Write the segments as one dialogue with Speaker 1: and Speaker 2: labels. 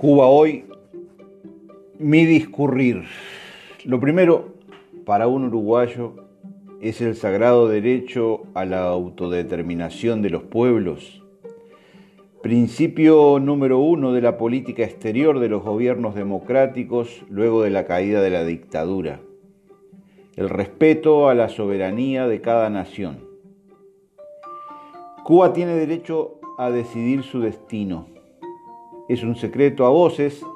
Speaker 1: Cuba hoy, mi discurrir. Lo primero, para un uruguayo, es el sagrado derecho a la autodeterminación de los pueblos, principio número uno de la política exterior de los gobiernos democráticos luego de la caída de la dictadura, el respeto a la soberanía de cada nación. Cuba tiene derecho a decidir su destino es un secreto a voces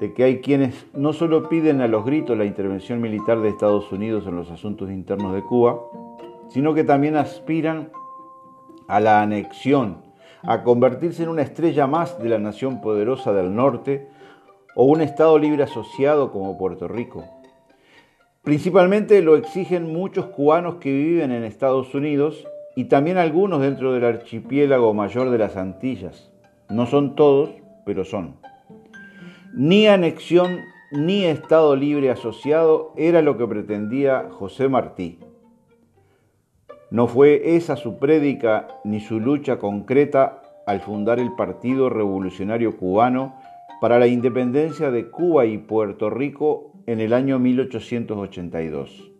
Speaker 1: de que hay quienes no solo piden a los gritos la intervención militar de Estados Unidos en los asuntos internos de Cuba, sino que también aspiran a la anexión, a convertirse en una estrella más de la nación poderosa del norte o un Estado libre asociado como Puerto Rico. Principalmente lo exigen muchos cubanos que viven en Estados Unidos y también algunos dentro del archipiélago mayor de las Antillas. No son todos, pero son. Ni anexión ni Estado libre asociado era lo que pretendía José Martí. No fue esa su prédica ni su lucha concreta al fundar el Partido Revolucionario Cubano para la independencia de Cuba y Puerto Rico en el año 1882.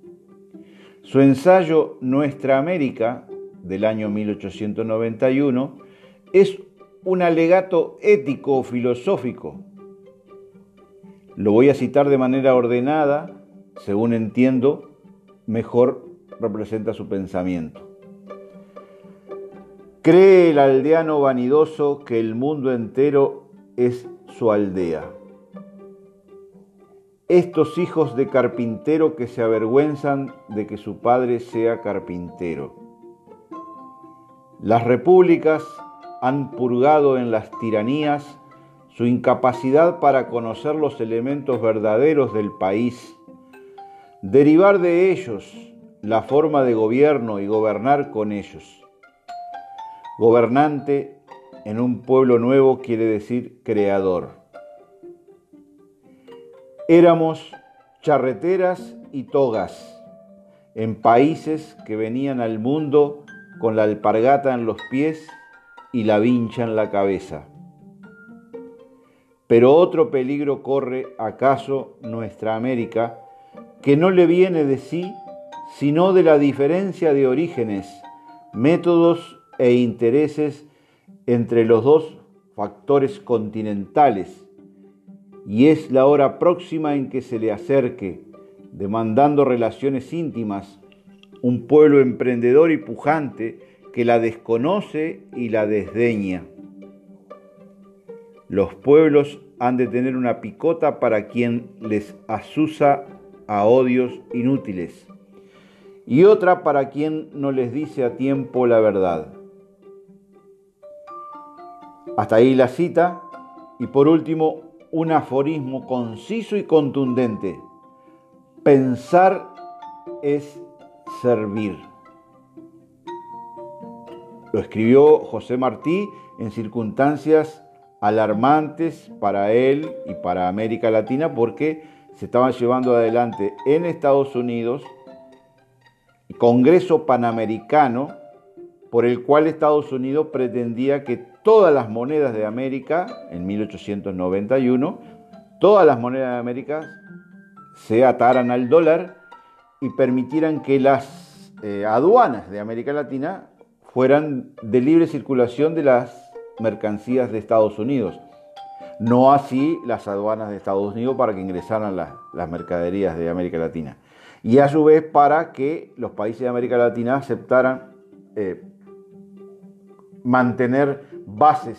Speaker 1: Su ensayo Nuestra América del año 1891 es un alegato ético o filosófico. Lo voy a citar de manera ordenada, según entiendo, mejor representa su pensamiento. Cree el aldeano vanidoso que el mundo entero es su aldea. Estos hijos de carpintero que se avergüenzan de que su padre sea carpintero. Las repúblicas han purgado en las tiranías su incapacidad para conocer los elementos verdaderos del país, derivar de ellos la forma de gobierno y gobernar con ellos. Gobernante en un pueblo nuevo quiere decir creador. Éramos charreteras y togas en países que venían al mundo con la alpargata en los pies y la vincha en la cabeza. Pero otro peligro corre acaso nuestra América, que no le viene de sí, sino de la diferencia de orígenes, métodos e intereses entre los dos factores continentales, y es la hora próxima en que se le acerque, demandando relaciones íntimas, un pueblo emprendedor y pujante que la desconoce y la desdeña. Los pueblos han de tener una picota para quien les asusa a odios inútiles y otra para quien no les dice a tiempo la verdad. Hasta ahí la cita y por último un aforismo conciso y contundente. Pensar es servir. Lo escribió José Martí en circunstancias alarmantes para él y para América Latina porque se estaban llevando adelante en Estados Unidos el Congreso Panamericano por el cual Estados Unidos pretendía que todas las monedas de América, en 1891, todas las monedas de América se ataran al dólar y permitieran que las eh, aduanas de América Latina fueran de libre circulación de las mercancías de Estados Unidos. No así las aduanas de Estados Unidos para que ingresaran las, mercaderías de América Latina. Y a su vez para que los países de América Latina aceptaran eh, mantener bases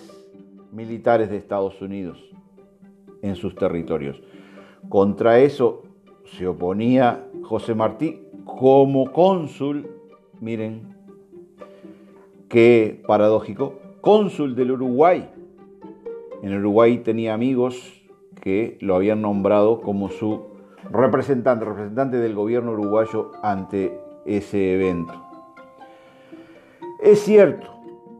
Speaker 1: militares de Estados Unidos en sus territorios. Contra eso se oponía José Martí como cónsul, miren, Qué paradójico, cónsul del Uruguay. En Uruguay tenía amigos que lo habían nombrado como su representante, representante del gobierno uruguayo ante ese evento. Es cierto,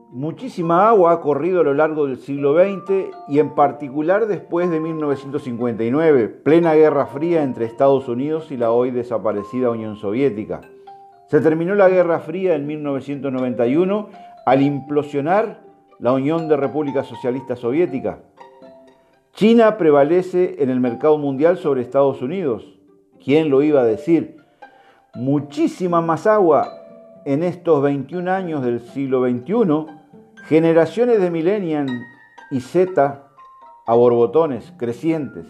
Speaker 1: muchísima agua ha corrido a lo largo del siglo XX y en particular después de 1959, plena guerra fría entre Estados Unidos y la hoy desaparecida Unión Soviética. Se terminó la Guerra Fría en 1991 al implosionar la Unión de Repúblicas Socialistas Soviéticas. China prevalece en el mercado mundial sobre Estados Unidos. ¿Quién lo iba a decir? Muchísima más agua en estos 21 años del siglo XXI. Generaciones de millennials y Z a borbotones crecientes.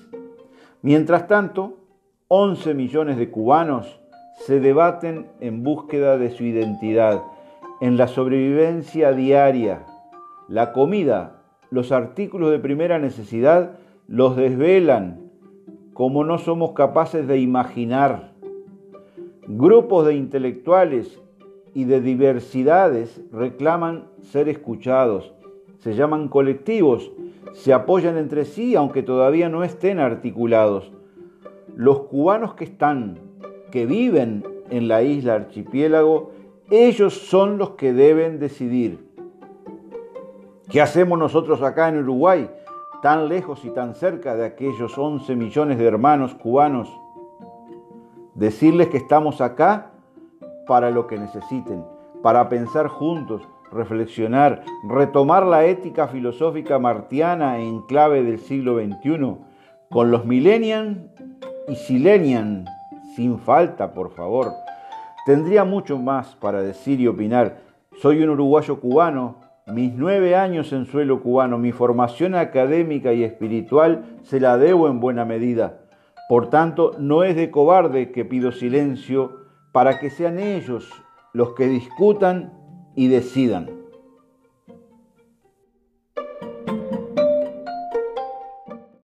Speaker 1: Mientras tanto, 11 millones de cubanos se debaten en búsqueda de su identidad, en la sobrevivencia diaria. La comida, los artículos de primera necesidad los desvelan como no somos capaces de imaginar. Grupos de intelectuales y de diversidades reclaman ser escuchados, se llaman colectivos, se apoyan entre sí aunque todavía no estén articulados. Los cubanos que están, que viven en la isla archipiélago, ellos son los que deben decidir. ¿Qué hacemos nosotros acá en Uruguay, tan lejos y tan cerca de aquellos 11 millones de hermanos cubanos? Decirles que estamos acá para lo que necesiten, para pensar juntos, reflexionar, retomar la ética filosófica martiana en clave del siglo XXI, con los millennials y silenian, sin falta, por favor. Tendría mucho más para decir y opinar. Soy un uruguayo cubano, mis nueve años en suelo cubano, mi formación académica y espiritual se la debo en buena medida. Por tanto, no es de cobarde que pido silencio para que sean ellos los que discutan y decidan.